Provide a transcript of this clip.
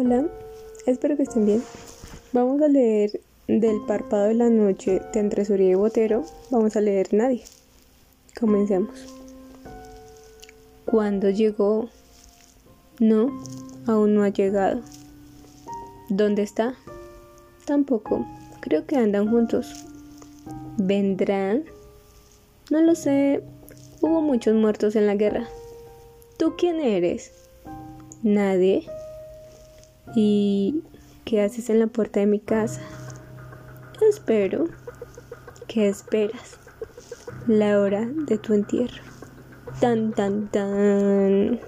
Hola, espero que estén bien. Vamos a leer Del párpado de la noche de Andrés Uribe Botero. Vamos a leer Nadie. Comencemos. ¿Cuándo llegó? No, aún no ha llegado. ¿Dónde está? Tampoco. Creo que andan juntos. ¿Vendrán? No lo sé. Hubo muchos muertos en la guerra. ¿Tú quién eres? Nadie. ¿Y qué haces en la puerta de mi casa? Espero. ¿Qué esperas? La hora de tu entierro. Tan, tan, tan.